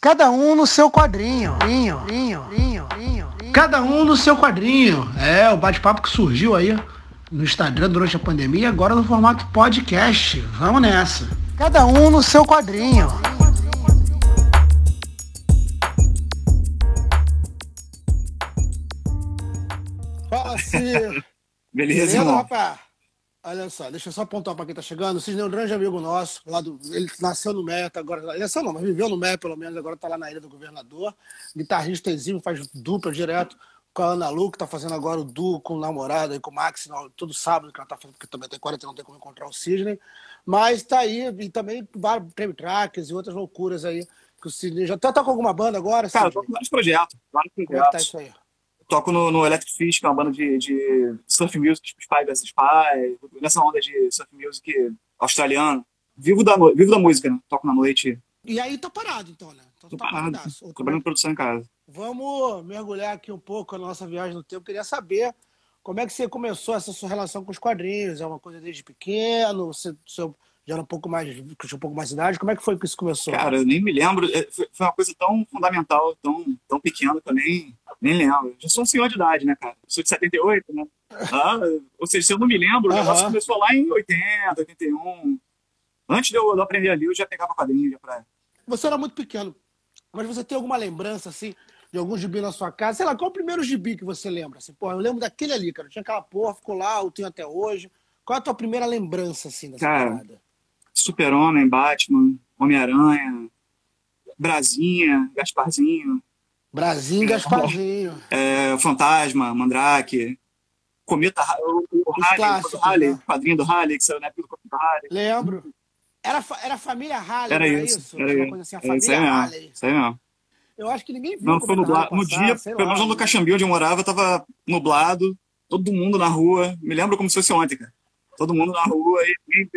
Cada um no seu quadrinho. Linho, linho, linho, linho. Cada um no seu quadrinho. É, o bate-papo que surgiu aí no Instagram durante a pandemia, agora no formato podcast. Vamos nessa. Cada um no seu quadrinho. Fala, Ciro. Beleza, Beleza irmão? rapaz? Olha só, deixa eu só apontar para quem tá chegando. O Cisne é um grande amigo nosso, lá do, ele nasceu no Meta, agora. Ele nasceu não, mas viveu no Meta, pelo menos, agora tá lá na Ilha do Governador. Guitarrista exímio, faz dupla direto com a Ana Lu, que tá fazendo agora o duo com o namorado e com o Max, todo sábado que ela tá fazendo, porque também tem 40 não tem como encontrar o Cisne. Mas tá aí, e também vários prêmio tracks e outras loucuras aí. Que o Cisne já tá, tá com alguma banda agora? Cara, tô com vários projetos. Vários projetos. Como é que tá isso aí? Toco no, no Electric Fish, que é uma banda de, de surf music, tipo Spy vs Spy, nessa onda de surf music australiano. Vivo da, vivo da música, né? Toco na noite. E aí tá parado, então, né? Então, Tô tá parado, trabalhando em produção em casa. Vamos mergulhar aqui um pouco na nossa viagem no tempo. Queria saber como é que você começou essa sua relação com os quadrinhos? É uma coisa desde pequeno? Você, você já era um pouco mais, tinha um pouco mais de idade? Como é que foi que isso começou? Cara, eu nem me lembro. É, foi uma coisa tão fundamental, tão, tão pequena que eu nem, nem lembro. Já sou um senhor de idade, né, cara? Eu sou de 78, né? Ah, ou seja, se eu não me lembro, o negócio começou lá em 80, 81. Antes de eu, de eu aprender ali, eu já pegava quadrinho já pra... Você era muito pequeno, mas você tem alguma lembrança, assim, de algum gibi na sua casa? Sei lá, qual é o primeiro gibi que você lembra? Assim, porra, eu lembro daquele ali, cara. Tinha aquela porra, ficou lá, eu tenho até hoje. Qual é a tua primeira lembrança, assim, dessa cara, parada? Super-Homem, Batman, Homem-Aranha, Brasinha, Gasparzinho. Brasinho e Gasparzinho. É, Fantasma, Mandrake, Cometa, o, o Halley, o Halley né? quadrinho do Halley, que saiu na época do Cometa Halley. Lembro. Era, era a família Halley, era, era isso? isso? Era coisa assim, a família isso aí Halley. Isso aí mesmo. Eu acho que ninguém viu. Não, foi nublado. No dia, pelo menos no Caxambi, onde eu morava, tava nublado, todo mundo na rua. Me lembro como se fosse ontem, cara todo mundo na rua viu.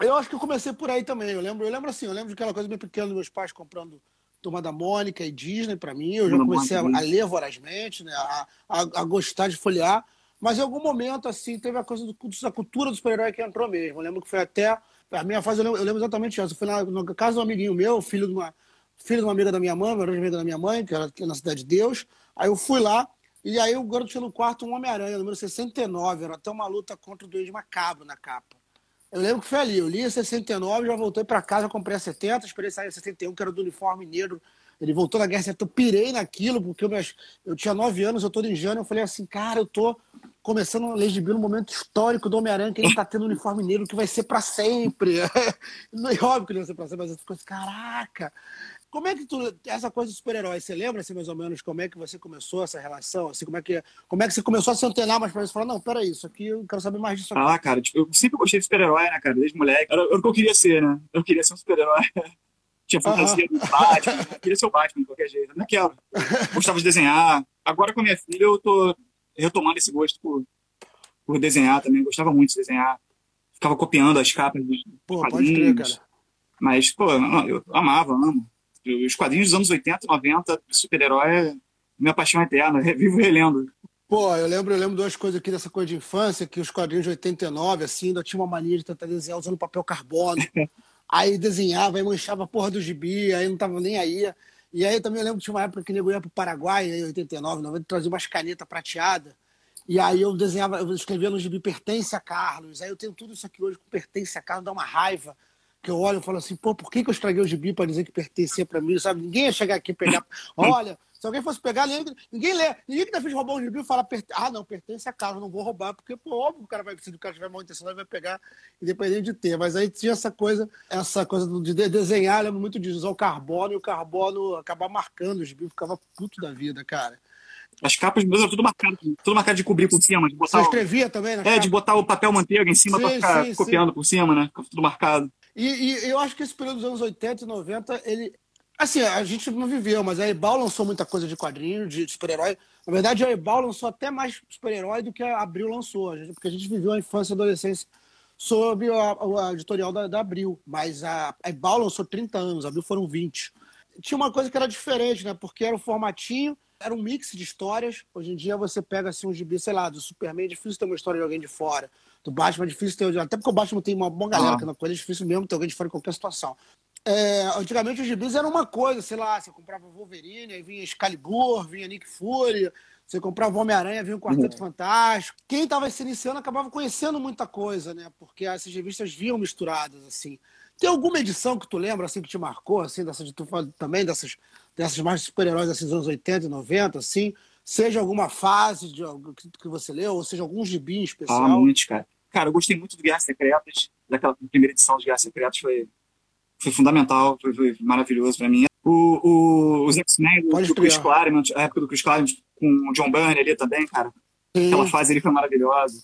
eu acho que eu comecei por aí também. Eu lembro, eu lembro assim, eu lembro de aquela coisa bem pequena dos meus pais comprando Turma da Mônica e Disney para mim. Eu já comecei a, a, ler vorazmente, né? A, a, a, gostar de folhear. Mas em algum momento, assim, teve a coisa do, da cultura do super-herói que entrou mesmo. Eu lembro que foi até. A minha fase, eu lembro, eu lembro exatamente isso. Eu fui na, na casa de um amiguinho meu, filho de uma, filho de uma amiga da minha mãe, uma amiga da minha mãe, que era na Cidade de Deus. Aí eu fui lá, e aí o garoto tinha no quarto um Homem-Aranha, número 69, era até uma luta contra o Duende Macabro na capa. Eu lembro que foi ali, eu li a 69, já voltei para casa, comprei a 70, esperei sair a 61, que era do uniforme negro. Ele voltou na guerra, eu pirei naquilo, porque eu, eu tinha 9 anos, eu tô ingênuo, eu falei assim, cara, eu tô começando a de no momento histórico do Homem-Aranha, que ele tá tendo um uniforme negro que vai ser para sempre. Não é óbvio que ele vai ser para sempre, mas eu fico assim, caraca, como é que tu, essa coisa de super-herói, você lembra assim, mais ou menos como é que você começou essa relação? Assim, como, é que, como é que você começou a se antenar mais pra você falar, não, peraí, isso aqui eu quero saber mais disso aqui. Ah, cara, tipo, eu sempre gostei de super-herói, né, cara, desde moleque. Era, era o que eu queria ser, né? Eu queria ser um super-herói. Tinha fantasia do Batman, eu queria ser o Batman de qualquer jeito. Não quero. Gostava de desenhar. Agora com a minha filha eu tô retomando esse gosto por, por desenhar também. Gostava muito de desenhar. Ficava copiando as capas dos Pô, pode crer, cara. Mas, pô, eu amava, amo os quadrinhos dos anos 80, 90, super-herói, minha paixão eterna, vivo relendo. Pô, eu lembro, eu lembro duas coisas aqui dessa coisa de infância, que os quadrinhos de 89, assim, ainda tinha uma mania de tentar desenhar usando papel carbono. aí desenhava, aí manchava a porra do gibi, aí não tava nem aí. E aí também eu lembro que tinha uma época que nego ia pro Paraguai, em 89, 90, trazia umas canetas prateadas. E aí eu desenhava, eu escrevia no gibi Pertence a Carlos. Aí eu tenho tudo isso aqui hoje com Pertence a Carlos, dá uma raiva que eu olho e falo assim, pô, por que, que eu estraguei o gibi para dizer que pertencia para mim, sabe? Ninguém ia chegar aqui e pegar. Olha, se alguém fosse pegar, ninguém, ninguém lê. Ninguém que tá fez roubar um gibi e fala, ah, não, pertence a casa, não vou roubar, porque, pô, óbvio o cara vai, se o cara tiver mal intenção, ele vai pegar, independente de ter. Mas aí tinha essa coisa, essa coisa de desenhar, lembro muito de usar o carbono e o carbono acabar marcando o gibi, ficava puto da vida, cara. As capas eram tudo marcado, tudo marcado de cobrir por cima. De botar Você escrevia também, né? É, capa? de botar o papel manteiga em cima para ficar sim, copiando sim. por cima, né? Tudo marcado. E, e, eu acho que esse período dos anos 80 e 90, ele. Assim, a gente não viveu, mas a Ebal lançou muita coisa de quadrinho, de super-herói. Na verdade, a Ebal lançou até mais super-herói do que a Abril lançou, porque a gente viveu a infância e adolescência sob a, a editorial da, da, Abril. Mas a, a Ebal lançou 30 anos, a Abril foram 20. Tinha uma coisa que era diferente, né? Porque era o formatinho, era um mix de histórias. Hoje em dia você pega assim um gibi, sei lá, do Superman, é difícil ter uma história de alguém de fora do Batman é difícil ter. Até porque o Batman tem uma boa galera ah. que não coisa, é difícil mesmo ter alguém de fora em qualquer situação. É, antigamente os gibis eram uma coisa, sei lá, você comprava Wolverine, aí vinha Excalibur, vinha Nick Fury, você comprava Homem-Aranha, vinha o Quarteto uhum. Fantástico. Quem estava se iniciando acabava conhecendo muita coisa, né? Porque essas revistas vinham misturadas, assim. Tem alguma edição que tu lembra, assim, que te marcou, assim, dessas, tu fala também dessas, dessas mais super-heróis desses anos 80 e 90, assim? Seja alguma fase de, que você leu, ou seja algum gibi em especial? Ah, muitos, cara. Cara, eu gostei muito do Guerras Secretas, daquela primeira edição de Guerras Secretas, foi, foi fundamental, foi, foi maravilhoso para mim. O, o, os X-Men do, Chris Claremont, a época do Chris Claremont com o John Byrne ali também, cara. Sim. Aquela fase ali foi maravilhosa.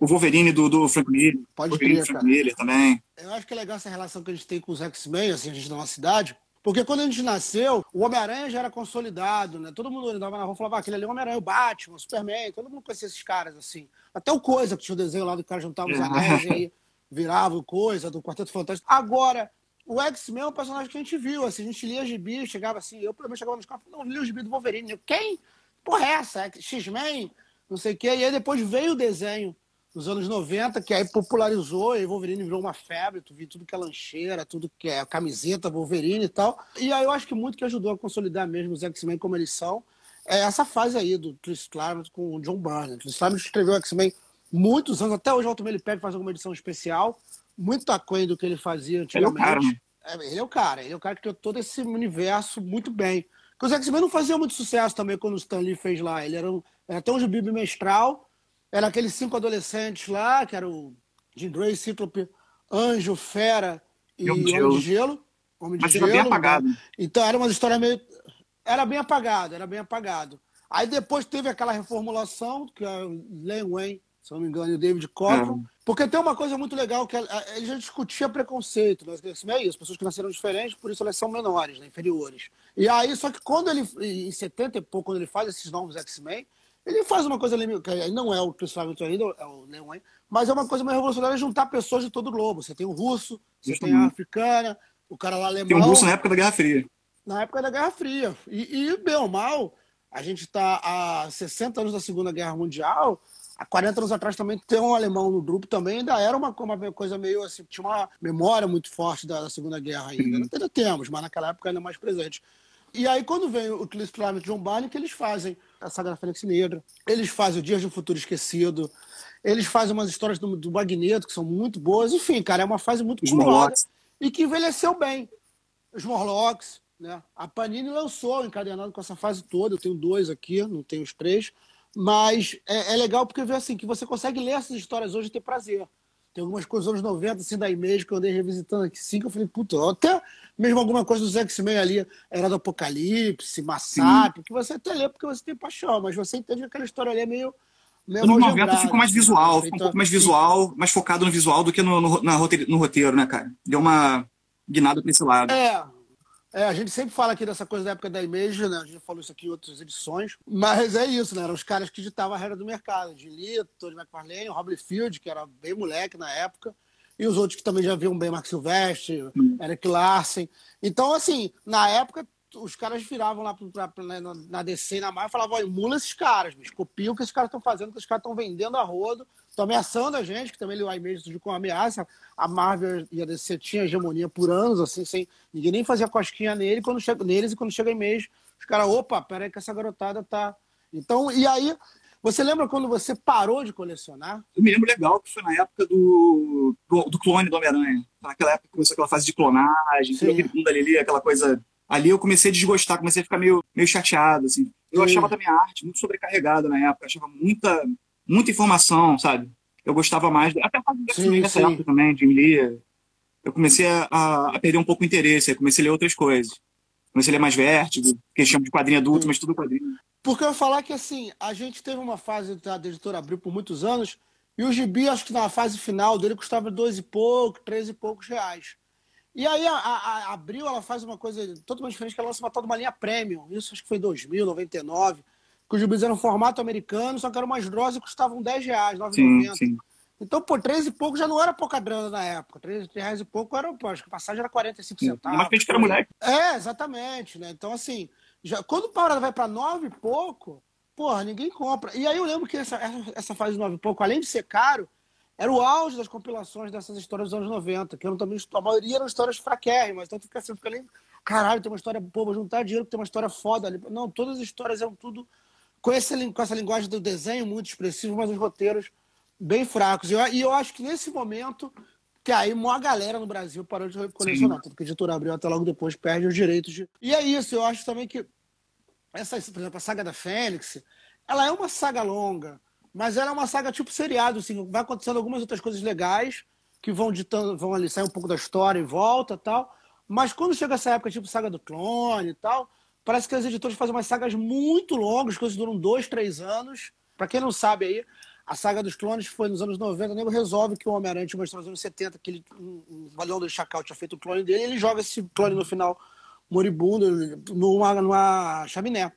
O Wolverine do, do Frank Miller. Pode Wolverine crer, Frank Miller também. Eu acho que é legal essa relação que a gente tem com os X-Men, assim, a gente da nossa cidade. Porque quando a gente nasceu, o Homem-Aranha já era consolidado, né? Todo mundo andava na rua e falava, ah, aquele ali é o Homem-Aranha, o Batman, o Superman, todo mundo conhecia esses caras, assim. Até o Coisa, que tinha o desenho lá do cara juntava os é. anéis e aí virava o Coisa, do Quarteto Fantástico. Agora, o X-Men é um personagem que a gente viu, assim, a gente lia gibi, chegava assim, eu pelo menos chegava nos carros, não, li o gibi do Wolverine. Eu, Quem? Porra, é essa? X-Men? Não sei o quê. E aí depois veio o desenho nos anos 90, que aí popularizou, e Wolverine virou uma febre, tu viu tudo que é lancheira, tudo que é camiseta, Wolverine e tal. E aí eu acho que muito que ajudou a consolidar mesmo os X-Men como eles são, é essa fase aí do Chris Claremont com o John Byrne. Chris Claremont escreveu X-Men muitos anos, até hoje o Alto ele pega faz alguma edição especial, muito aquém do que ele fazia antigamente. Ele é o cara, né? é, ele é o cara, ele é o cara que criou todo esse universo muito bem. Porque os X-Men não faziam muito sucesso também quando o Stan Lee fez lá. Ele era, um, era até um gibi bimestral, era aqueles cinco adolescentes lá, que era o Jim Grey, Cíclope, Anjo, Fera e, Homem de Gelo. Gelo. Homem de Mas Gelo, era bem apagado. Né? Então era uma história meio. Era bem apagado, era bem apagado. Aí depois teve aquela reformulação, que é o Len Wayne, se não me engano, e o David Cockrum. É. Porque tem uma coisa muito legal, que ele já discutia preconceito, né? É isso, pessoas que nasceram diferentes, por isso elas são menores, né? inferiores. E aí, só que quando ele, em 70 e pouco, quando ele faz esses novos X-Men, ele faz uma coisa que não é o Claremont ainda, é o Leon mas é uma coisa mais revolucionária juntar pessoas de todo o globo. Você tem o russo, você Justamente. tem a africana, o cara lá alemão. Tem um russo na época da Guerra Fria. Na época da Guerra Fria. E, e bem ou mal, a gente está há 60 anos da Segunda Guerra Mundial, há 40 anos atrás também ter um alemão no grupo também ainda era uma, uma coisa meio assim, tinha uma memória muito forte da, da Segunda Guerra ainda. Uhum. Ainda temos, mas naquela época ainda mais presente. E aí, quando vem o Chris Claremont e John Barney, que eles fazem a Saga da Fênix Negra, eles fazem o Dias de um Futuro Esquecido, eles fazem umas histórias do, do Magneto, que são muito boas. Enfim, cara, é uma fase muito colorada e que envelheceu bem. Os Morlocks, né? A Panini lançou encadenado com essa fase toda. Eu tenho dois aqui, não tenho os três. Mas é, é legal porque vê assim que você consegue ler essas histórias hoje e ter prazer. Tem algumas coisas dos anos 90, assim, da Image, que eu andei revisitando aqui, sim, que eu falei, puta, até mesmo alguma coisa dos X-Men ali, era do Apocalipse, Massacre, que você até lê porque você tem paixão, mas você entende que aquela história ali é meio. meio Nos 90 ficou mais visual, ficou um pouco mais visual, mais focado no visual do que no, no, na roteiro, no roteiro, né, cara? Deu uma guinada pra esse lado. É, é, a gente sempre fala aqui dessa coisa da época da Image, né? A gente falou isso aqui em outras edições. Mas é isso, né? Eram os caras que ditavam a regra do mercado. De Lee, Tony McFarlane, Rob Field, que era bem moleque na época. E os outros que também já viam bem Mark Silvestre. Eric Larsen. Então, assim, na época, os caras viravam lá pra, pra, na, na DC e na Marvel e falavam, emula esses caras, bicho, copia o que esses caras estão fazendo, que esses caras estão vendendo a rodo, estão ameaçando a gente, que também o Image surgiu com ameaça. A Marvel e a DC tinham hegemonia por anos, assim, sem ninguém nem fazia cosquinha nele, quando chega, neles, e quando chega Image, os caras, opa, peraí que essa garotada tá. Então, e aí, você lembra quando você parou de colecionar? Eu me lembro legal que foi na época do, do, do clone do Homem-Aranha. Naquela época começou aquela fase de clonagem, aquele mundo ali, aquela coisa ali eu comecei a desgostar, comecei a ficar meio, meio chateado, assim. Eu achava também a arte muito sobrecarregada na época, achava muita, muita informação, sabe? Eu gostava mais, até a fase época também, de ler. Eu comecei a, a, perder um pouco o interesse, aí comecei a ler outras coisas. Comecei a ler mais vértigo, que eles chamam de quadrinho adulto, mas tudo quadrinho. Porque eu ia falar que, assim, a gente teve uma fase da editora Abril por muitos anos, e o gibi, acho que na fase final dele, custava dois e pouco, três e poucos reais. E aí a, a, a, Abril ela faz uma coisa totalmente diferente, que ela lança uma tal de uma linha premium. Isso acho que foi em 2000, 99, que os gibis eram formato americano, só que eram mais grossos e custavam 10 reais, 9,90. Então, por 3 e pouco já não era pouca grana na época. 3 reais e pouco era, pô, acho que a passagem era 45 sim. centavos. Mas que era moleque. É, exatamente, né? Então, assim, já, quando o parada vai para 9 e pouco, porra, ninguém compra. E aí eu lembro que essa, essa fase de 9 e pouco, além de ser caro, era o auge das compilações dessas histórias dos anos 90, que eram também, a maioria eram histórias fraquérrimas, então tu fica assim, fica ali, caralho, tem uma história, vou juntar dinheiro, tem uma história foda ali. Não, todas as histórias eram tudo com, esse, com essa linguagem do desenho muito expressivo, mas os roteiros bem fracos. E eu, e eu acho que nesse momento, que aí uma galera no Brasil parou de colecionar, tanto que a editora abriu até logo depois perde os direitos de... E é isso, eu acho também que essa, por exemplo, a saga da Fênix, ela é uma saga longa, mas ela é uma saga tipo seriado, assim, vai acontecendo algumas outras coisas legais que vão ditando, vão ali sair um pouco da história e volta tal. Mas quando chega essa época, tipo saga do clone e tal, parece que as editoras fazem umas sagas muito longas, coisas duram dois, três anos. Para quem não sabe aí, a saga dos clones foi nos anos 90, o nego resolve que o Homem-Aranha tinha história nos anos 70, que ele, um, Valhão do Chacal tinha feito o clone dele, e ele joga esse clone no final moribundo numa, numa chaminé.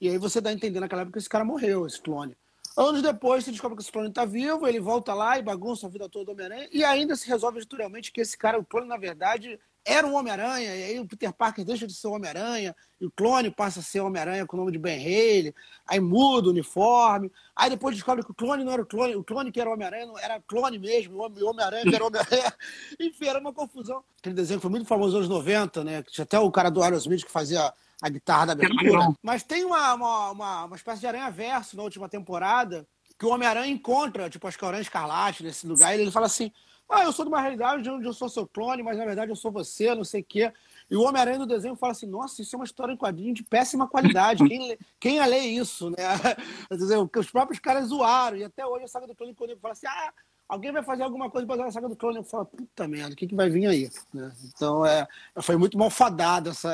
E aí você dá a entender naquela época que esse cara morreu, esse clone. Anos depois, você descobre que esse clone está vivo, ele volta lá e bagunça a vida toda do Homem-Aranha, e ainda se resolve editorialmente que esse cara, o clone, na verdade, era um Homem-Aranha, e aí o Peter Parker deixa de ser Homem-Aranha, e o clone passa a ser Homem-Aranha com o nome de Ben Haley, aí muda o uniforme, aí depois descobre que o clone não era o clone, o clone que era Homem-Aranha não era clone mesmo, o Homem-Aranha que era Homem-Aranha. Enfim, era uma confusão. Aquele desenho foi muito famoso nos anos 90, né? Tinha até o cara do Aerosmith que fazia a guitarra da abertura. Mas tem uma, uma, uma, uma espécie de aranha-verso na última temporada que o Homem-Aranha encontra, tipo, acho que é o Aranha Escarlate nesse lugar, e ele fala assim: Ah, eu sou de uma realidade onde eu sou seu clone, mas na verdade eu sou você, não sei o quê. E o Homem-Aranha no desenho fala assim: Nossa, isso é uma história em quadrinho de péssima qualidade. Quem, lê, quem ia ler isso, né? Dizer, os próprios caras zoaram. E até hoje a saga do clone, quando ele fala assim: Ah, alguém vai fazer alguma coisa para a saga do clone. Eu falo, puta merda, o que, que vai vir aí? Né? Então, é, foi muito mal fadada essa.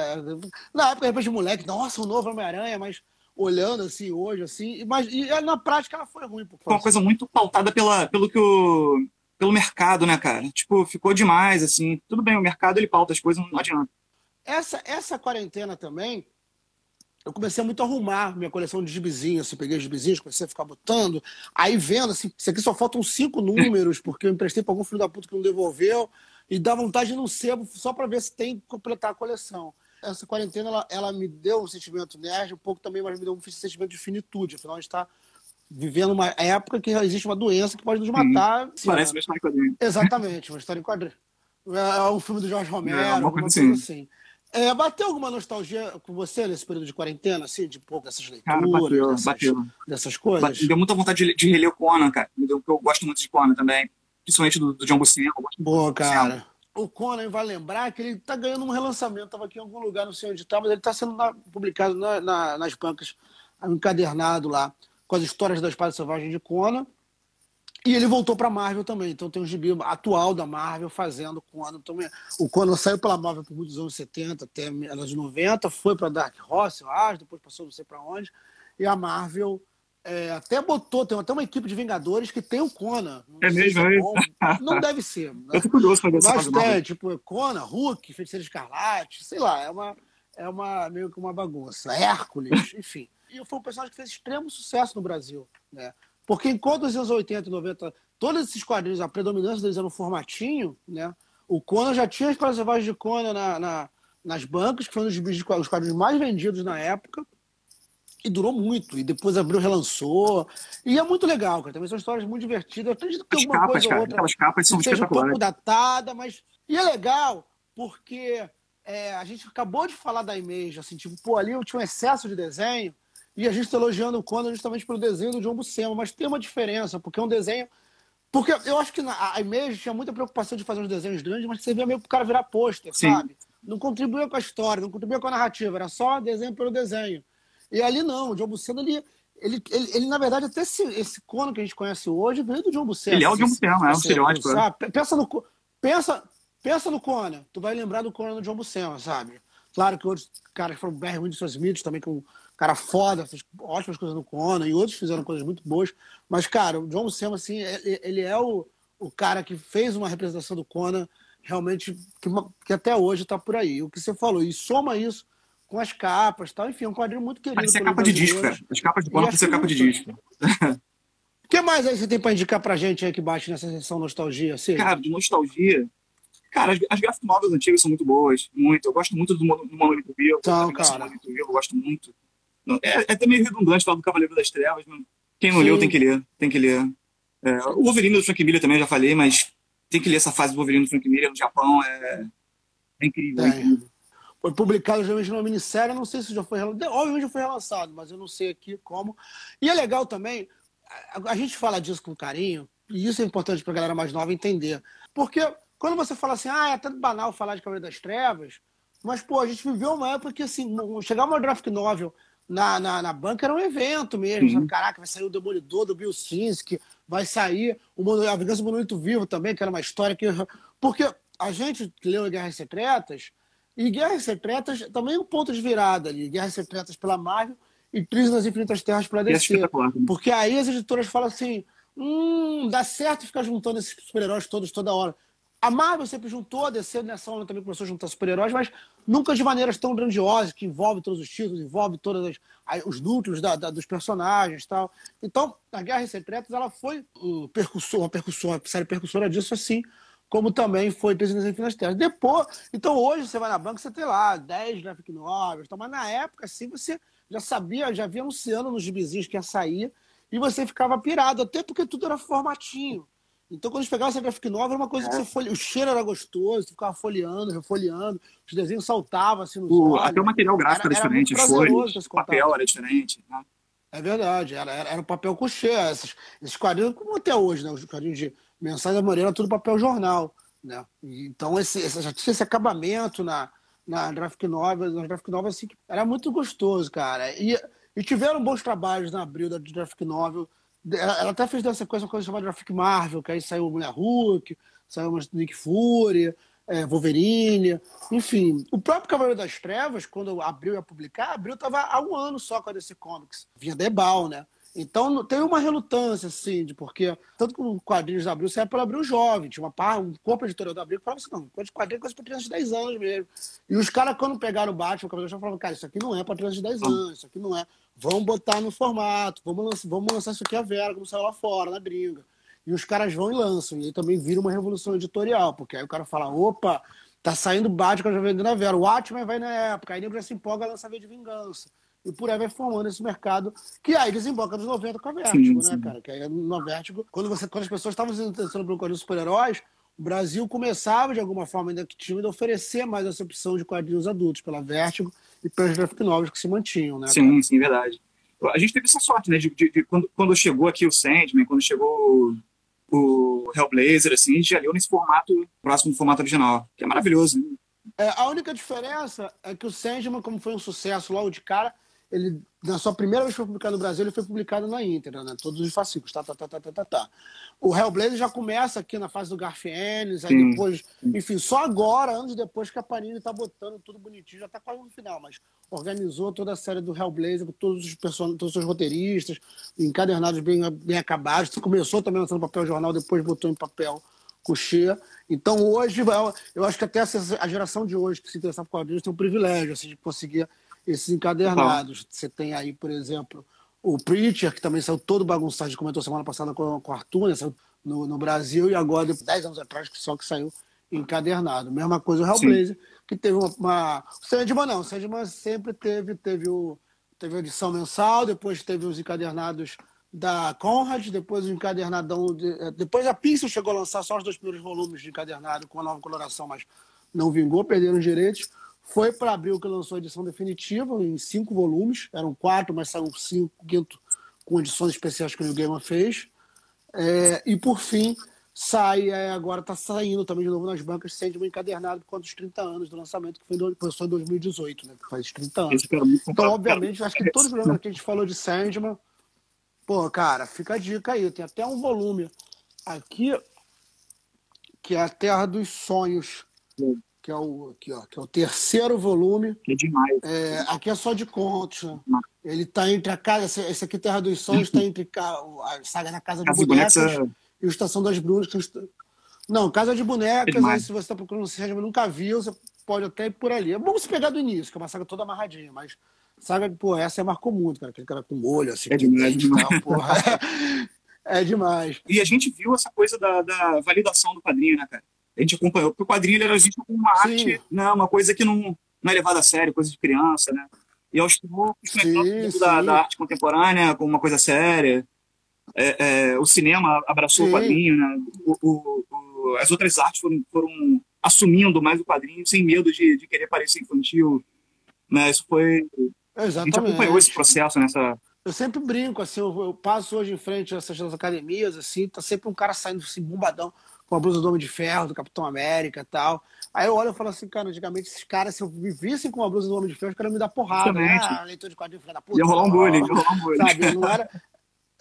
Na época, de repente, moleque, nossa, o novo Homem-Aranha, mas olhando assim hoje, assim, mas e na prática ela foi ruim. Foi uma coisa muito pautada pela, pelo que o. pelo mercado, né, cara? Tipo, ficou demais, assim. Tudo bem, o mercado ele pauta as coisas, não adianta. Essa, essa quarentena também, eu comecei a muito arrumar minha coleção de gibizinhos, assim, peguei os gibizinhos, comecei a ficar botando, aí vendo, assim, isso aqui só faltam cinco números, porque eu emprestei para algum filho da puta que não devolveu, e dá vontade de não sebo só para ver se tem que completar a coleção essa quarentena ela, ela me deu um sentimento nerd, um pouco também, mas me deu um sentimento de finitude. Afinal, a gente está vivendo uma época que existe uma doença que pode nos matar. Sim, Parece uma história em quadrinho. Exatamente, uma história em quadrinho. É, é um filme do Jorge Romero, é, alguma coisa assim. assim. É, bateu alguma nostalgia com você nesse período de quarentena, assim, de pouco dessas leituras, cara, bateu, dessas, bateu. dessas coisas? Me deu muita vontade de, de reler o Conan, cara. Me deu, eu gosto muito de Conan também. Principalmente do, do John Buscema. Boa, cara o Conan vai lembrar que ele está ganhando um relançamento. Estava aqui em algum lugar, não sei onde está, mas ele está sendo na, publicado na, na, nas bancas, encadernado lá, com as histórias da Espada Selvagem de Conan. E ele voltou para a Marvel também. Então tem um gibi atual da Marvel fazendo Conan também. O Conan saiu pela Marvel por muitos anos 70 até anos 90, foi para Dark Horse, eu acho, depois passou não sei para onde. E a Marvel é, até botou, tem até uma equipe de Vingadores que tem o Conan. É mesmo, é, é Não deve ser. Né? Eu tô curioso pra ver Mas tem, tipo, Conan, Hulk, Feiticeiro Escarlate, sei lá, é uma, é uma meio que uma bagunça. Hércules, enfim. E foi um personagem que fez extremo sucesso no Brasil, né? Porque enquanto os anos 80 e 90, todos esses quadrinhos, a predominância deles era no formatinho, né? O Conan já tinha as Selvagem de Conan na, na, nas bancas, que foi um dos quadrinhos mais vendidos na época e durou muito. E depois abriu, relançou. E é muito legal, cara. Também são histórias muito divertidas. Eu acredito que As alguma capas, coisa cara, ou outra aquelas capas são seja um pouco datada, mas. E é legal, porque é, a gente acabou de falar da Image, assim, tipo, pô, ali eu tinha um excesso de desenho, e a gente está elogiando o Conan justamente pelo desenho do John Buscema, mas tem uma diferença, porque é um desenho. Porque eu acho que a Image tinha muita preocupação de fazer uns desenhos grandes, mas você via meio pro cara virar pôster, sabe? Não contribuía com a história, não contribuía com a narrativa, era só desenho pelo desenho. E ali não, o John Buscema, ele, ele, ele, ele, na verdade, até esse, esse Conan que a gente conhece hoje veio do John Buscema. Ele é o John Buscema, é um estereótipo. É. Sabe? Pensa no, pensa, pensa no Conan, tu vai lembrar do Conan do John Buscema, sabe? Claro que outros caras foram Barry Windsor Smith também, que um cara foda, fez ótimas coisas no Conan, e outros fizeram coisas muito boas. Mas, cara, o John Buscema, assim, ele, ele é o, o cara que fez uma representação do Conan realmente que, que até hoje está por aí. O que você falou, e soma isso com as capas tal. Enfim, é um quadrinho muito querido. Parece capa de disco, cara. As capas de bola parecem capa de disco. O que mais aí você tem para indicar pra gente aí que bate nessa sessão nostalgia? Assim? Cara, de nostalgia. Cara, as, as graphic novels antigas são muito boas. Muito. Eu gosto muito do, do Monolito Vivo. Então, cara. Eu gosto muito. É, é até meio redundante falar do Cavaleiro das Trevas, mas quem não Sim. leu tem que ler. Tem que ler. É, o Wolverine do Frank Miller também, eu já falei, mas tem que ler essa fase do Wolverine do Frank Miller no Japão, é, é incrível, é incrível. Foi publicado geralmente numa minissérie, não sei se já foi relançado, obviamente já foi relançado, mas eu não sei aqui como. E é legal também, a, a gente fala disso com carinho, e isso é importante para a galera mais nova entender. Porque quando você fala assim, ah, é tanto banal falar de Cavaleiro das Trevas, mas, pô, a gente viveu uma época que, assim, chegar uma graphic novel na, na, na banca era um evento mesmo. Sabe? Caraca, vai sair o Demolidor do Bill Sinsk, vai sair o a Vingança do Monolito Vivo também, que era uma história que... Porque a gente leu Guerras Secretas, e Guerras Secretas também é um ponto de virada ali. Guerras Secretas pela Marvel e Crise nas Infinitas Terras para DC. Né? Porque aí as editoras falam assim, hum, dá certo ficar juntando esses super-heróis todos toda hora. A Marvel sempre juntou, a DC nessa onda também começou a juntar super-heróis, mas nunca de maneiras tão grandiosas, que envolve todos os títulos, envolve todos os núcleos da, da, dos personagens tal. Então, a Guerra Secretas ela foi um percussor, uma percussora, uma série percussora disso, assim como também foi Presidência Infinitas Terras. Depois, então hoje você vai na banca, você tem lá 10 graphic novels, mas na época, assim, você já sabia, já via anunciando nos gibizinhos que ia sair, e você ficava pirado, até porque tudo era formatinho. Então, quando a gente pegava essa graphic novel, era uma coisa que é. você folhe... o cheiro era gostoso, você ficava folheando, refolheando, os desenhos saltavam assim no o, Até o material gráfico era, era diferente, as o papel era diferente. Né? É verdade, era, era, era papel couché, esses, esses quadrinhos, como até hoje, né? Os quadrinhos de mensagem da Moreira, tudo papel jornal. Né? Então, esse, esse, já tinha esse acabamento na, na graphic novel, na graphic novel, assim, era muito gostoso, cara. E, e tiveram bons trabalhos na abril da graphic novel, ela, até fez dessa coisa uma coisa chamada Graphic Marvel, que aí saiu Mulher Hulk, saiu Nick Fury, é, Wolverine, enfim. O próprio Cavaleiro das Trevas, quando abriu ia publicar, abriu estava há um ano só com a DC Comics. Vinha Debal, né? Então tem uma relutância, assim, de porque, tanto que o quadrinhos da Abril serve para abrir o jovem. Tinha uma um corpo editorial da Abril que falava assim: não, de quadrinhos é coisa para crianças de 10 anos mesmo. E os caras, quando pegaram o Batman, o Cavaleiro falavam: cara, isso aqui não é para crianças de 10 anos, isso aqui não é. Vamos botar no formato, vamos lançar, vamos lançar isso aqui a Vera, como saiu lá fora, na gringa. E os caras vão e lançam. E aí também vira uma revolução editorial, porque aí o cara fala: opa, tá saindo Batman, já vendendo a Vera. O Watchmen vai na época, aí nego já se empolga a lançar V de Vingança e por aí vai formando esse mercado, que aí desemboca nos 90 com a Vertigo, sim, né, cara? Que aí no Vertigo, quando, você, quando as pessoas estavam se interessando um quadrinho super-heróis, o Brasil começava, de alguma forma, ainda que tímido, a oferecer mais essa opção de quadrinhos adultos, pela Vertigo e pelos graphic novels que se mantinham, né? Sim, cara? sim, verdade. A gente teve essa sorte, né, de, de, de quando, quando chegou aqui o Sandman, quando chegou o Hellblazer, assim, a gente já leu nesse formato, próximo do formato original, que é maravilhoso. Né? É, a única diferença é que o Sandman, como foi um sucesso logo de cara, ele, na sua primeira vez que foi publicado no Brasil, ele foi publicado na íntegra, né? Todos os fascículos, tá, tá, tá, tá, tá, tá, tá. O Hellblazer já começa aqui na fase do Garfienes, aí depois, enfim, só agora, anos depois, que a Panini tá botando tudo bonitinho, já tá quase no final, mas organizou toda a série do Hellblazer com todos os personagens, todos os roteiristas, encadernados bem, bem acabados. Começou também lançando papel jornal, depois botou em papel coucher. Então hoje, eu acho que até a geração de hoje que se interessar por quadrinhos tem um privilégio assim, de conseguir esses encadernados. Você tem aí, por exemplo, o Preacher, que também saiu todo bagunçado, a gente comentou semana passada com, com Arthur, né? saiu no, no Brasil, e agora, 10 anos atrás, que só que saiu encadernado. Mesma coisa o Hellblazer, Sim. que teve uma. uma... O Sandman não, o Sandman sempre teve, teve, o, teve a edição mensal, depois teve os encadernados da Conrad, depois o encadernadão. De, depois a Pixel chegou a lançar só os dois primeiros volumes de encadernado com a nova coloração, mas não vingou, perderam os direitos. Foi para abril que lançou a edição definitiva, em cinco volumes. Eram quatro, mas saiu cinco, quinto, com edições especiais que o New Gamer fez. É, e por fim, sai, é, agora está saindo também de novo nas bancas, Sandman encadernado por conta dos 30 anos do lançamento, que foi em, começou em 2018, né? Que faz 30 anos. Então, obviamente, acho que todos os programas que a gente falou de Sandman, pô, cara, fica a dica aí. Tem até um volume aqui, que é a Terra dos Sonhos que é o, aqui, ó, que é o terceiro volume. É demais. É, aqui é só de contos. Né? Ele está entre a casa. Esse, aqui, Terra dos Sonhos, está entre a, saga da Casa de Casa Bonecas, é... e o Estação das Brunas. Não, Casa de Bonecas, é aí, se você está procurando se mas nunca viu, você pode até ir por ali. É bom se pegar do início, que é uma saga toda amarradinha, mas saga, pô, essa marcou muito, cara. Aquele cara com molho, assim. É demais, demais. Tal, é demais. E a gente viu essa coisa da, da validação do quadrinho, né, cara? A gente acompanhou, porque o quadrinho ele era visto como uma arte, né, uma coisa que não, não é levada a sério, coisa de criança, né? E aos poucos, sim, da, da, arte contemporânea como uma coisa séria. é, é, o cinema abraçou Sim. o quadrinho, né? O, o, o, as outras artes foram, foram, assumindo mais o quadrinho sem medo de, de querer parecer infantil. Né? Isso foi. Exatamente. A gente acompanhou esse processo nessa. Eu sempre brinco, assim, eu, eu passo hoje em frente a essas academias, assim, tá sempre um cara saindo assim, bombadão, com a blusa do Homem de Ferro, do Capitão América e tal. Aí eu olho e falo assim, cara, antigamente esses caras, se eu me vissem com a blusa do Homem de Ferro, os caras me dar porrada. Né? Ah, leitor de quadrinho, filho da puta. Ia rolar um bullying, ia rolar um bullying. Sabe, não era...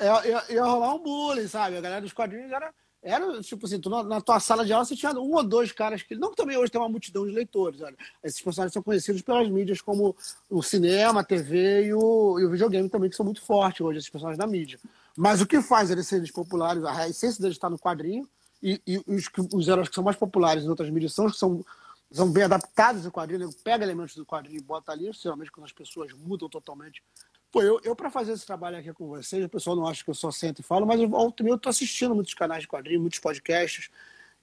Ia, ia, ia, rolar um bullying, sabe? A galera dos quadrinhos era, era tipo assim, tu, na, na, tua sala de aula você tinha um ou dois caras que. Não que também hoje tem uma multidão de leitores, olha. Esses personagens são conhecidos pelas mídias como o cinema, a TV e o, e o videogame também, que são muito fortes hoje, esses personagens da mídia. Mas o que faz eles serem populares, a essência deles está no quadrinho, e, e os, os heróis que são mais populares em outras mídias são os que são são bem adaptados ao quadrinho, né? pega elementos do quadrinho e bota ali, geralmente quando as pessoas mudam totalmente. Pô, eu, eu para fazer esse trabalho aqui com vocês, o pessoal não acha que eu só sento e falo, mas eu, eu tô assistindo muitos canais de quadrinho, muitos podcasts,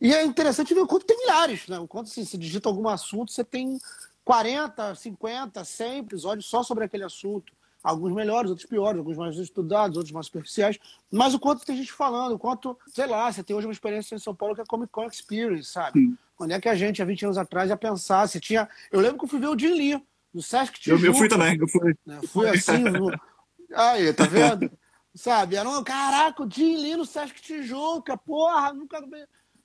e é interessante ver o quanto tem milhares, né? O quanto, assim, se digita algum assunto, você tem 40, 50, 100 episódios só sobre aquele assunto. Alguns melhores, outros piores, alguns mais estudados, outros mais superficiais. Mas o quanto tem gente falando, o quanto, sei lá, você tem hoje uma experiência em São Paulo que é Comic Con Experience, sabe? Sim. Quando é que a gente, há 20 anos atrás, ia pensar? Se tinha. Eu lembro que eu fui ver o Jim Lee no Sesc Tijuca. Eu, eu fui também, eu fui. Né? Fui assim. no... Aí, tá vendo? sabe? Era um, caraca, o Jim Lee no Sesc Tijuca, porra, nunca.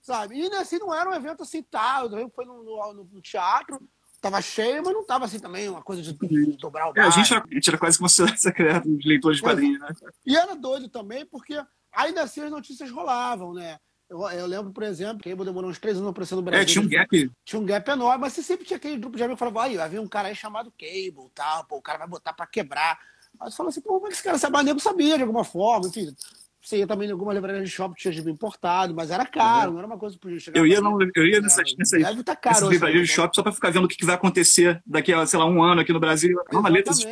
Sabe? E assim, não era um evento assim, tá? Foi no, no, no teatro, tava cheio, mas não tava assim também, uma coisa de, de dobrar o bar. É, a, gente era, a gente era quase como se secreto de leitores de quadrinhos, né? E era doido também, porque ainda assim as notícias rolavam, né? Eu, eu lembro, por exemplo, que demorou uns três anos aparecendo no Brasil. É, tinha um gap. Tinha um gap enorme, mas você sempre tinha aquele grupo de amigos que falava, aí, havia um cara aí chamado Cable, tal, pô, o cara vai botar pra quebrar. Aí você fala assim, pô, mas esse cara sabe, nego sabia de alguma forma, enfim. Você ia também em alguma livraria de shopping, tinha gibi importado, mas era caro, uhum. não era uma coisa pro chegar. Eu ia, não, eu ia nessas, nessas, Deve tá caro, nessas livrarias de shopping só para ficar vendo o que, que, vai acontecer daqui a, sei lá, um ano aqui no Brasil. É uma letra de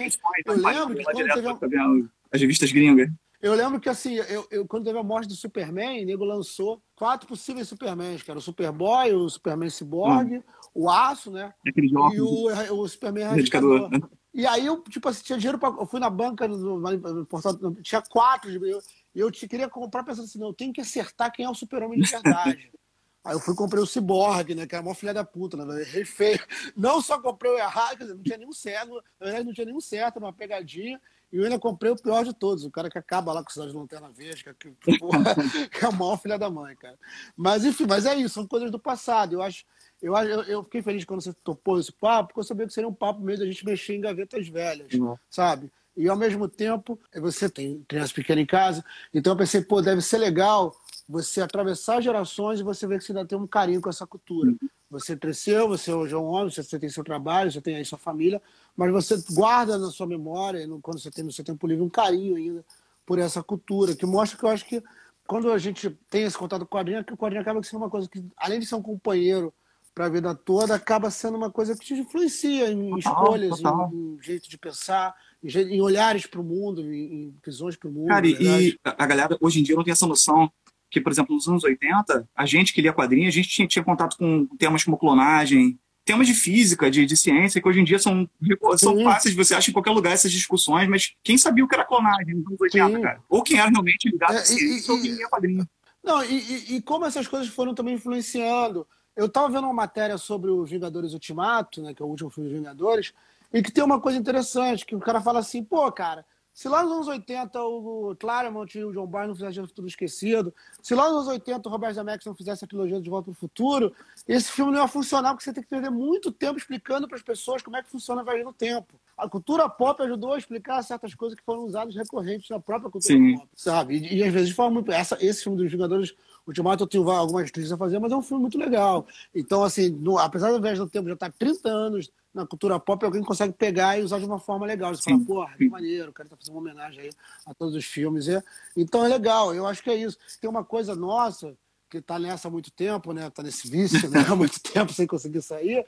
Eu lembro que quando teve... As revistas gringas. Eu lembro que, assim, eu, eu, quando teve a morte do Superman, o nego lançou quatro possíveis Supermans, que era o Superboy, o Superman Cyborg, hum. o Aço, né? e o, o Superman Radicador. E aí eu, tipo assim, tinha dinheiro para Eu fui na banca, no, no, no, tinha quatro. Eu, eu te queria comprar pensando assim, não, eu tenho que acertar quem é o super-homem de verdade. Aí eu fui comprei o Cyborg, né? Que era a maior filha da puta, né? Errei feio. Não só comprei o errado, quer dizer, não tinha nenhum certo. Na verdade, não tinha nenhum certo, uma pegadinha. E eu ainda comprei o pior de todos, o cara que acaba lá com o Cidade de Lanterna Verde, que, que, porra, que é a maior filha da mãe, cara. Mas, enfim, mas é isso, são coisas do passado. Eu acho. Eu, eu, fiquei feliz quando você topou esse papo, porque eu sabia que seria um papo mesmo da gente mexer em gavetas velhas, sabe? E ao mesmo tempo você tem criança pequena em casa. Então eu pensei, pô, deve ser legal você atravessar gerações e você ver que você ainda tem um carinho com essa cultura. Você cresceu, você hoje é um homem, você tem seu trabalho, você tem aí sua família, mas você guarda na sua memória, quando você tem no seu tempo livre, um carinho ainda por essa cultura, que mostra que eu acho que quando a gente tem esse contato com o quadrinho, que o quadrinho acaba sendo uma coisa que, além de ser um companheiro para a vida toda, acaba sendo uma coisa que te influencia em escolhas, total. Em, em jeito de pensar, em olhares para o mundo, em, visões para o mundo. Cara, e a galera hoje em dia não tem essa noção que, por exemplo, nos anos 80, a gente que lia quadrinhos, a gente tinha, tinha contato com temas como clonagem, temas de física, de, de ciência, que hoje em dia são, são fáceis, você acha em qualquer lugar essas discussões, mas quem sabia o que era clonagem nos anos 80, Sim. cara? Ou quem era realmente ligado é, a ciência, ou quem lia quadrinho. Não, e, e, e, como essas coisas foram também influenciando. Eu estava vendo uma matéria sobre os Vingadores Ultimato, né, que é o último filme dos Vingadores, e que tem uma coisa interessante, que o cara fala assim, pô, cara, se lá nos anos 80 o Claremont e o John Byrne não fizessem Futuro Esquecido, se lá nos anos 80 o Robert Zemeckis não fizesse a trilogia de Volta para o Futuro, esse filme não ia funcionar porque você tem que perder muito tempo explicando para as pessoas como é que funciona a viagem no tempo. A cultura pop ajudou a explicar certas coisas que foram usadas recorrentes na própria cultura Sim. pop, sabe? E, e, às vezes de forma muito... Essa, esse filme dos Vingadores Ultimato eu tenho algumas críticas a fazer, mas é um filme muito legal. Então, assim, no, apesar da viagem no tempo já estar tá 30 anos na cultura pop, alguém consegue pegar e usar de uma forma legal. Você Sim. fala, porra, que maneiro, o cara tá fazendo uma homenagem aí a todos os filmes. É. Então é legal, eu acho que é isso. Tem uma coisa nossa que está nessa há muito tempo, né? Tá nesse vício, né? Há muito tempo sem conseguir sair.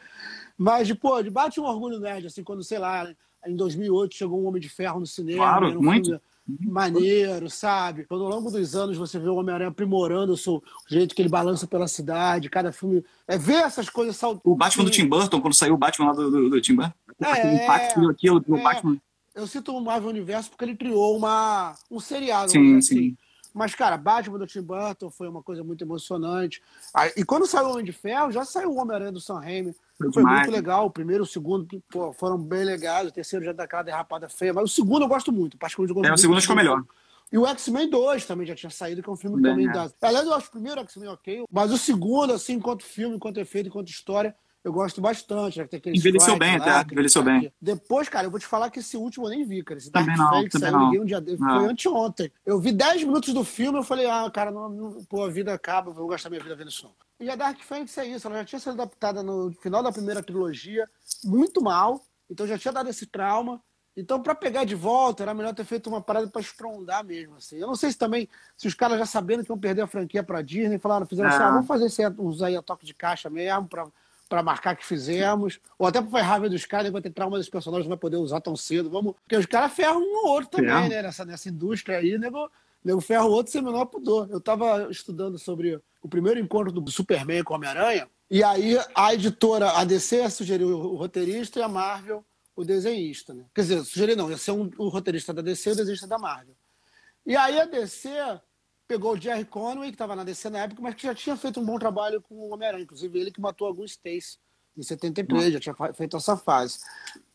Mas, de, pô, de bate um orgulho nerd, assim, quando, sei lá, em 2008 chegou um Homem de Ferro no cinema. Claro, muito. Filme, maneiro, sabe? Quando ao longo dos anos você vê o Homem-Aranha aprimorando o, seu, o jeito que ele balança pela cidade, cada filme. É ver essas coisas saltando. O Batman do Tim Burton, quando saiu o Batman lá do, do, do Tim Burton. É, impacto aquilo do é, Batman. Eu cito o Marvel Universo porque ele criou uma, um seriado, sim, assim. sim. Mas, cara, Batman do Tim Burton foi uma coisa muito emocionante. E quando saiu o Homem de Ferro, já saiu o Homem-Aranha do Sam Raimi. Foi, foi muito legal. O primeiro e o segundo pô, foram bem legais. O terceiro já daquela derrapada feia. Mas o segundo eu gosto muito. Particularmente é, o segundo acho que é o melhor. E o X-Men 2 também já tinha saído, que é um filme também é. da. Aliás, eu acho o primeiro X-Men ok, mas o segundo, assim, enquanto filme, enquanto efeito, enquanto história, eu gosto bastante. Né? Tem envelheceu bem, lá, até. Envelheceu bem. Depois, cara, eu vou te falar que esse último eu nem vi, cara. Esse também Dark não, saiu não. um dia dele. Foi anteontem. Eu vi 10 minutos do filme eu falei, ah, cara, não, não, pô, a vida acaba, eu vou gastar minha vida vendo isso não. E a Dark Phoenix é isso, ela já tinha sido adaptada no final da primeira trilogia, muito mal, então já tinha dado esse trauma. Então, para pegar de volta, era melhor ter feito uma parada para estrondar mesmo. Assim. Eu não sei se também, se os caras já sabendo que iam perder a franquia para Disney, falaram, fizeram assim, ah, vamos fazer esse, usar aí a toque de caixa mesmo, para marcar que fizemos, ou até para raiva dos caras, vai ter trauma dos personagens, não vai poder usar tão cedo. Vamos... Porque os caras ferram um ou outro também, né? Nessa, nessa indústria aí, nego, nego ferra o outro sem menor pudor. Eu estava estudando sobre o primeiro encontro do Superman com Homem-Aranha, e aí a editora, a DC, sugeriu o roteirista e a Marvel o desenhista, né? Quer dizer, sugeri não, ia ser um, o roteirista da DC e o desenhista da Marvel. E aí a DC pegou o Jerry Conway, que estava na DC na época, mas que já tinha feito um bom trabalho com o Homem-Aranha, inclusive ele que matou alguns Stacy em 73, já tinha feito essa fase.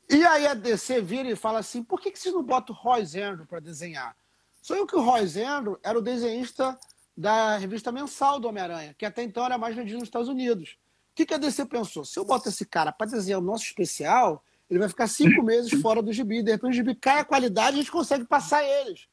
E aí a DC vira e fala assim, por que, que vocês não botam o Roy Zendro para desenhar? Só eu que o Roy Zendro era o desenhista da revista mensal do Homem-Aranha, que até então era mais vendido nos Estados Unidos. O que, que a DC pensou? Se eu boto esse cara para desenhar o nosso especial, ele vai ficar cinco meses fora do gibi. De repente o gibi cai a qualidade a gente consegue passar eles.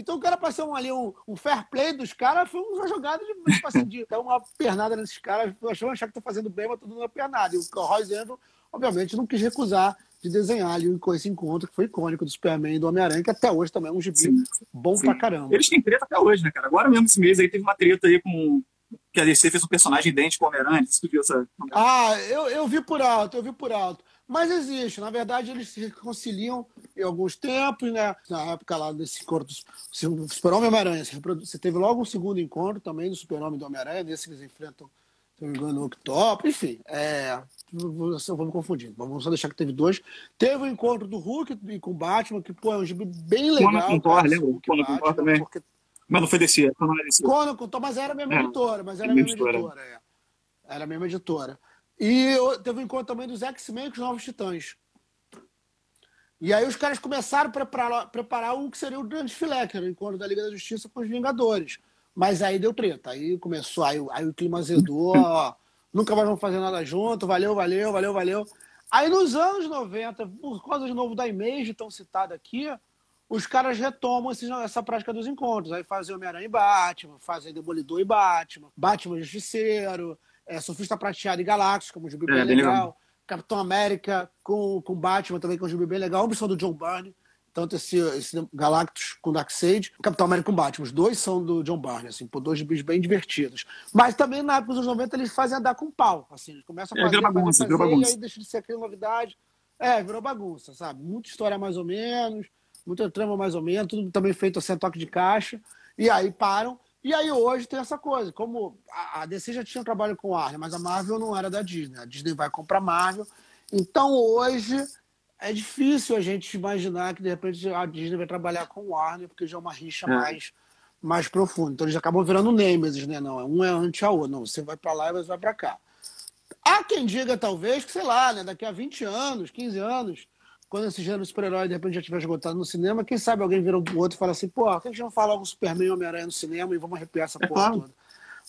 Então o cara passou ali um, um fair play dos caras, foi uma jogada de, tipo assim, de dar uma pernada nesses caras, achando achar que tá fazendo bem, mas tudo uma pernada. E o Roy Zendo, obviamente, não quis recusar de desenhar ali com esse encontro que foi icônico do Superman e do Homem-Aranha, que até hoje também é um gibi sim, bom sim. pra caramba. Eles têm treta até hoje, né, cara? Agora mesmo esse mês aí teve uma treta aí com. Que a DC fez um personagem idêntico ao Homem-Aranha. Você viu essa. Ah, eu, eu vi por alto, eu vi por alto. Mas existe. Na verdade, eles se reconciliam em alguns tempos, né? Na época lá desse encontro do Super-Homem e Homem-Aranha. Você teve logo um segundo encontro também do Super-Homem e do Homem-Aranha, nesse que eles enfrentam, se não me engano, o Octopus. Enfim, é... Eu vou me confundir. Vamos só deixar que teve dois. Teve o encontro do Hulk com o Batman, que pô, é um gibi bem legal. Quando com Thor, lembra? Quando com Thor também. Porque... Mas não foi quando não DC. Quando com Thor, mas era a mesma é. editora. Mas era a mesma editora, editora é. Era a mesma editora. E teve um encontro também dos X-Men com os Novos Titãs. E aí os caras começaram a preparar, preparar o que seria o grande filé, que era o encontro da Liga da Justiça com os Vingadores. Mas aí deu treta. Aí começou, aí, aí o clima azedou, ó, nunca mais vamos fazer nada junto, valeu, valeu, valeu, valeu. Aí nos anos 90, por causa de novo da Image, tão citada aqui, os caras retomam esse, essa prática dos encontros. Aí fazem Homem-Aranha e Batman, fazem Demolidor e Batman, Batman Justiceiro, é, Surfista Prateado e Galactus, como um gibi é, bem, legal. legal. Capitão América com, com Batman também, que é um gibi bem legal. Ambos são do John Byrne. Tanto esse, esse Galactus com Darkseid, Capitão América com Batman. Os dois são do John Byrne, assim, por dois gibis bem divertidos. Mas também na época dos anos 90 eles fazem andar com pau. Assim, eles começam a é, fazer, é, bagunça, fazer, e aí deixa de ser aquela novidade. É, virou bagunça, sabe? Muita história mais ou menos, muita trama mais ou menos, tudo também feito sem toque de caixa. E aí param. E aí hoje tem essa coisa, como a, DC já tinha um trabalho com Warner, mas a Marvel não era da Disney. A Disney vai comprar Marvel. Então hoje é difícil a gente imaginar que de repente a Disney vai trabalhar com o Warner, porque já é uma rixa é. mais mais profunda. Então eles acabam virando Nemesis, né? Não, um é anti a outro. Não, você vai para lá e você vai para cá. Há quem diga, talvez, que sei lá, né, daqui a 20 anos, 15 anos, quando esse gênero super-herói de repente já tiver esgotado no cinema, quem sabe alguém vira o outro e fala assim, pô, por que a gente não fala logo Superman e Homem-Aranha no cinema e vamos arrepiar essa é porra claro. toda?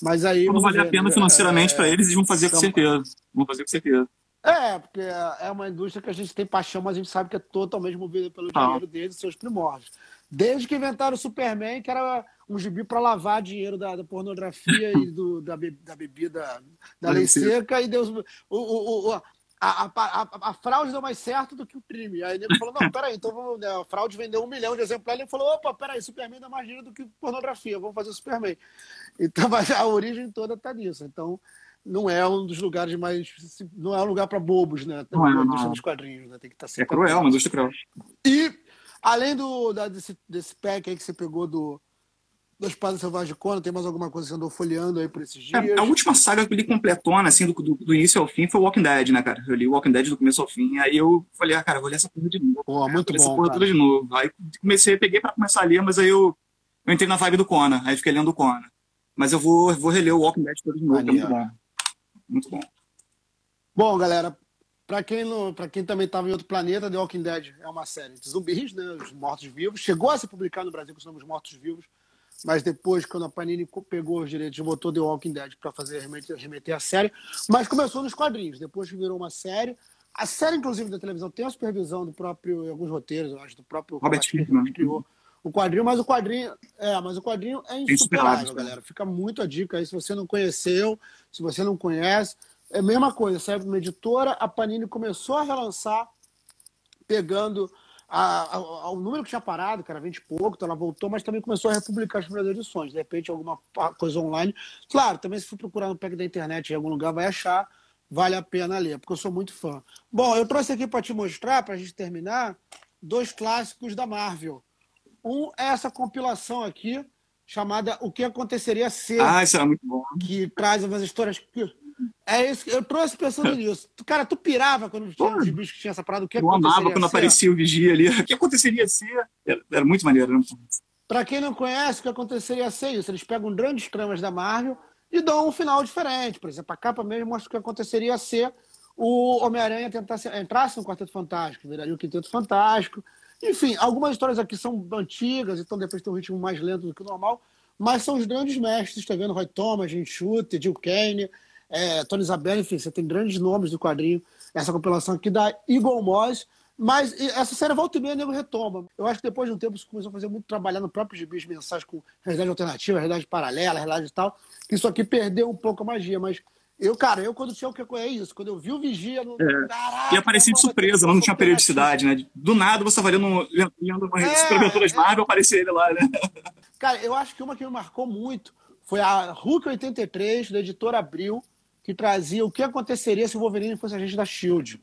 Mas aí. Quando valer a pena né? financeiramente é, para eles, eles vão fazer com então, certeza. Vão fazer com certeza. É, porque é uma indústria que a gente tem paixão, mas a gente sabe que é totalmente movida pelo ah. dinheiro deles e seus primórdios. Desde que inventaram o Superman, que era um gibi para lavar dinheiro da, da pornografia e do, da, da bebida da lei seca, e Deus. O, o, o, a, a, a, a, fraude deu mais certo do que o crime. Aí ele falou: não, peraí, então vamos, né, a fraude vendeu um milhão de exemplares. Ele falou: opa, peraí, Superman dá mais dinheiro do que pornografia, vamos fazer Superman. Então, mas a origem toda está nisso. Então, não é um dos lugares mais. Não é um lugar para bobos, né? Não é, dos quadrinhos, né? Tem que estar tá sempre. É cruel, uma indústria cruel. E, além do, da, desse, desse pack aí que você pegou do da Espada Selvagem de Conan, tem mais alguma coisa que você andou folheando aí por esses dias? É, a última saga que eu li completona, assim, do, do, do, início ao fim, foi Walking Dead, né, cara? Eu li Walking Dead do começo ao fim, aí eu falei, ah, cara, vou ler essa porra de novo. Pô, muito bom, essa porra toda de novo. Aí comecei, peguei pra começar a ler, mas aí eu eu entrei na vibe do Conan, aí fiquei lendo o Conan. Mas eu vou, vou reler o Walking Dead todo de novo, que é muito bom. Muito bom. Bom, galera, para quem, não, pra quem também estava em outro planeta, The Walking Dead é uma série de zumbis, né? Os mortos-vivos. Chegou a ser publicado no Brasil com os nomes mortos-vivos, mas depois, quando a Panini pegou os direitos, botou The Walking Dead para fazer remeter, remeter a série. Mas começou nos quadrinhos, depois virou uma série. A série, inclusive, da televisão tem a supervisão do próprio, em alguns roteiros, eu acho, do próprio Robert Kirkman. que criou o quadrinho, mas o quadrinho é, mas o quadrinho é insuperável, galera. Fica muito a dica aí se você não conheceu, se você não conhece. É a mesma coisa, saiu uma editora, a Panini começou a relançar, pegando a, a, a, o número que tinha parado, que era 20 e pouco, então ela voltou, mas também começou a republicar as primeiras edições. De repente, alguma coisa online. Claro, também se for procurar no pack da internet em algum lugar, vai achar, vale a pena ler, porque eu sou muito fã. Bom, eu trouxe aqui para te mostrar, para a gente terminar, dois clássicos da Marvel. Um é essa compilação aqui, chamada O que Aconteceria Se. Ah, isso é muito bom. Que traz umas histórias que é isso, eu trouxe pensando nisso. Cara, tu pirava quando tinha os bichos que tinha essa parada, o que Eu amava quando aparecia o vigia ali. O que aconteceria se? Era, era muito maneiro, né? Pra quem não conhece, o que aconteceria ser isso? Eles pegam grandes tramas da Marvel e dão um final diferente. Por exemplo, a capa mesmo mostra o que aconteceria ser o Homem-Aranha tentar entrasse no Quarteto Fantástico, viraria o Quinteto Fantástico. Enfim, algumas histórias aqui são antigas, então depois tem um ritmo mais lento do que o normal, mas são os grandes mestres, tá vendo? Roy Thomas, Jim Shooter, Jill Kane, é, Tony Isabella, enfim, você tem grandes nomes do quadrinho. Essa compilação aqui da Eagle Moss. Mas essa série volta e meia, nego retoma. Eu acho que depois de um tempo isso começou a fazer muito trabalhar no próprio gibis, mensagens com realidade alternativa, realidade paralela, realidade e tal. Que isso aqui perdeu um pouco a magia, mas eu, cara, eu quando tinha o que é isso, quando eu vi o Vigia no. É. Caraca, e aparecia de surpresa, não tinha periodicidade, né? Do nada você estava lendo, lendo uma é, Superventuras é. Marvel, aparecia ele lá, né? Cara, eu acho que uma que me marcou muito foi a Hulk 83, da editora Abril, que trazia o que aconteceria se o Wolverine fosse agente da Shield.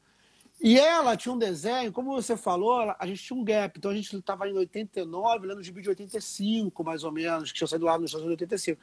E ela tinha um desenho, como você falou, a gente tinha um gap. Então a gente estava em 89, lendo o gibi de 85, mais ou menos, que tinha saído lá nos Estados Unidos em 85.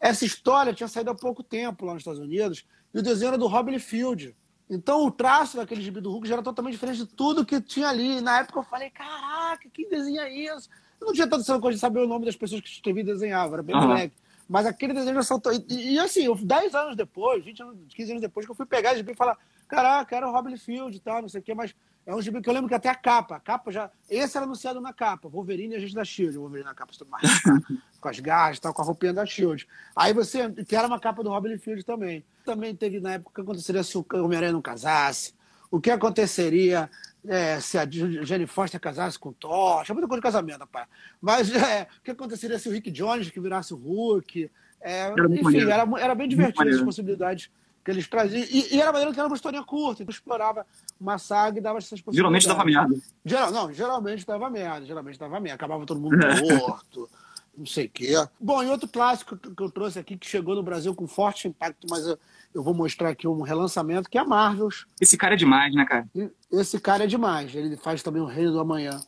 Essa história tinha saído há pouco tempo lá nos Estados Unidos, e o desenho era do Robin Field. Então o traço daquele gibi do Hulk já era totalmente diferente de tudo que tinha ali. E na época eu falei, caraca, quem desenha isso? Eu não tinha tanta coisa de saber o nome das pessoas que escreviam e desenhavam, era bem uhum. moleque. Mas aquele desenho já saltou. E, e, assim, 10 anos depois, 20 anos, 15 anos depois, que eu fui pegar esse gibi e falar: caraca, era o Robin Field e tal, não sei o quê, mas é um gibi que eu lembro que até a capa, a capa já. Esse era anunciado na capa, Wolverine e a gente da Shield, Wolverine na capa, mais, com as garras e tal, com a roupinha da Shield. Aí você, que era uma capa do Robin Field também. Também teve na época o que aconteceria se o Homem-Aranha não casasse, o que aconteceria é, se a Jenny Foster casasse com o Thor, tinha muita coisa de casamento, rapaz. Mas é, o que aconteceria se o Rick Jones que virasse o Hulk? É, era enfim, era, era, bem divertido as possibilidades que eles traziam. E, e, era maneiro que era uma historinha curta, então explorava uma saga e dava essas possibilidades. Geralmente dava merda. Geral, não, geralmente dava merda, geralmente dava merda. Acabava todo mundo morto, não sei o quê. Bom, e outro clássico que eu trouxe aqui, que chegou no Brasil com forte impacto, mas eu, eu vou mostrar aqui um relançamento, que é a Marvels. Esse cara é demais, né, cara? Esse cara é demais. Ele faz também o Reino do Amanhã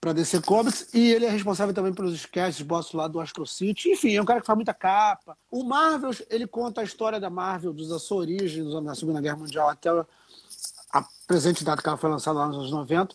para DC Comics e ele é responsável também pelos sketches, boss lá do Astro City. Enfim, é um cara que faz muita capa. O Marvels, ele conta a história da Marvel, da sua origem na Segunda Guerra Mundial até a presente data que ela foi lançada lá nos anos 90,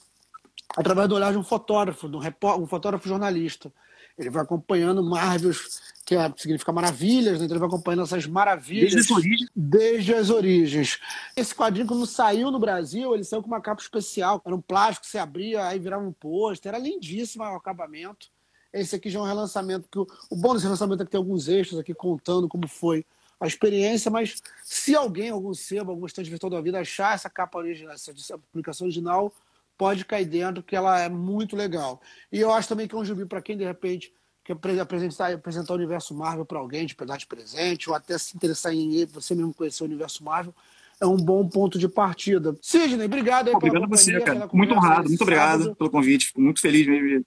através do olhar de um fotógrafo, de um, um fotógrafo jornalista. Ele vai acompanhando Marvels, que é, significa maravilhas, né? então ele vai acompanhando essas maravilhas desde as, origens. desde as origens. Esse quadrinho, quando saiu no Brasil, ele saiu com uma capa especial. Era um plástico que se abria, aí virava um pôster. Era lindíssimo o acabamento. Esse aqui já é um relançamento. Que o, o bom desse relançamento é que tem alguns extras aqui contando como foi a experiência, mas se alguém, algum sebo, algum estante virtual da vida achar essa capa original, essa, essa publicação original, pode cair dentro, que ela é muito legal. E eu acho também que é um gibi para quem, de repente, quer apresentar, apresentar o universo Marvel para alguém, de pedaço de presente, ou até se interessar em você mesmo conhecer o universo Marvel, é um bom ponto de partida. Sidney, obrigado aí Obrigado a você, cara. Muito honrado, muito obrigado sábado. pelo convite. Fico muito feliz mesmo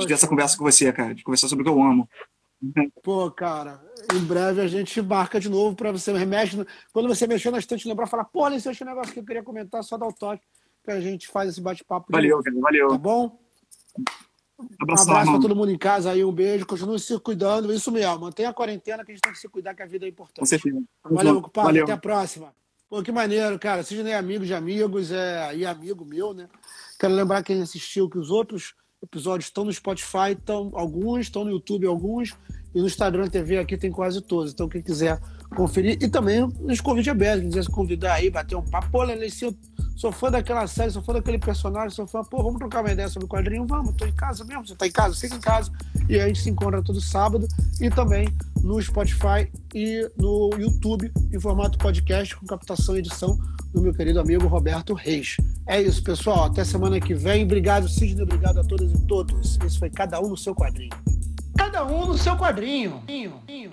de ter essa conversa com você, cara, de conversar sobre o que eu amo. Pô, cara, em breve a gente marca de novo para você remexe. Quando você mexer na estante, lembrar, falar, pô, esse é um negócio que eu queria comentar, só dá o toque que a gente faz esse bate-papo. Valeu, cara, valeu. Tá bom? Abraço, um abraço para todo mundo em casa aí, um beijo, continue se cuidando, isso mesmo, mantenha a quarentena que a gente tem que se cuidar, que a vida é importante. Com certeza. Valeu, compadre, até a próxima. Pô, que maneiro, cara, seja nem amigo de amigos, é, e amigo meu, né? Quero lembrar quem assistiu que os outros episódios estão no Spotify, estão alguns, estão no YouTube alguns, e no Instagram TV aqui tem quase todos. Então, quem quiser conferir. E também os convites abertos, quiser se convidar aí, bater um papo. Pô, se eu sou fã daquela série, sou fã daquele personagem, sou fã, pô, vamos trocar uma ideia sobre o quadrinho? Vamos, tô em casa mesmo, você tá em casa? Fica em casa. E a gente se encontra todo sábado e também no Spotify e no YouTube em formato podcast com captação e edição do meu querido amigo Roberto Reis. É isso, pessoal. Até semana que vem. Obrigado, Sidney. Obrigado a todas e todos. Esse foi Cada Um no Seu Quadrinho. Cada um no seu quadrinho. quadrinho.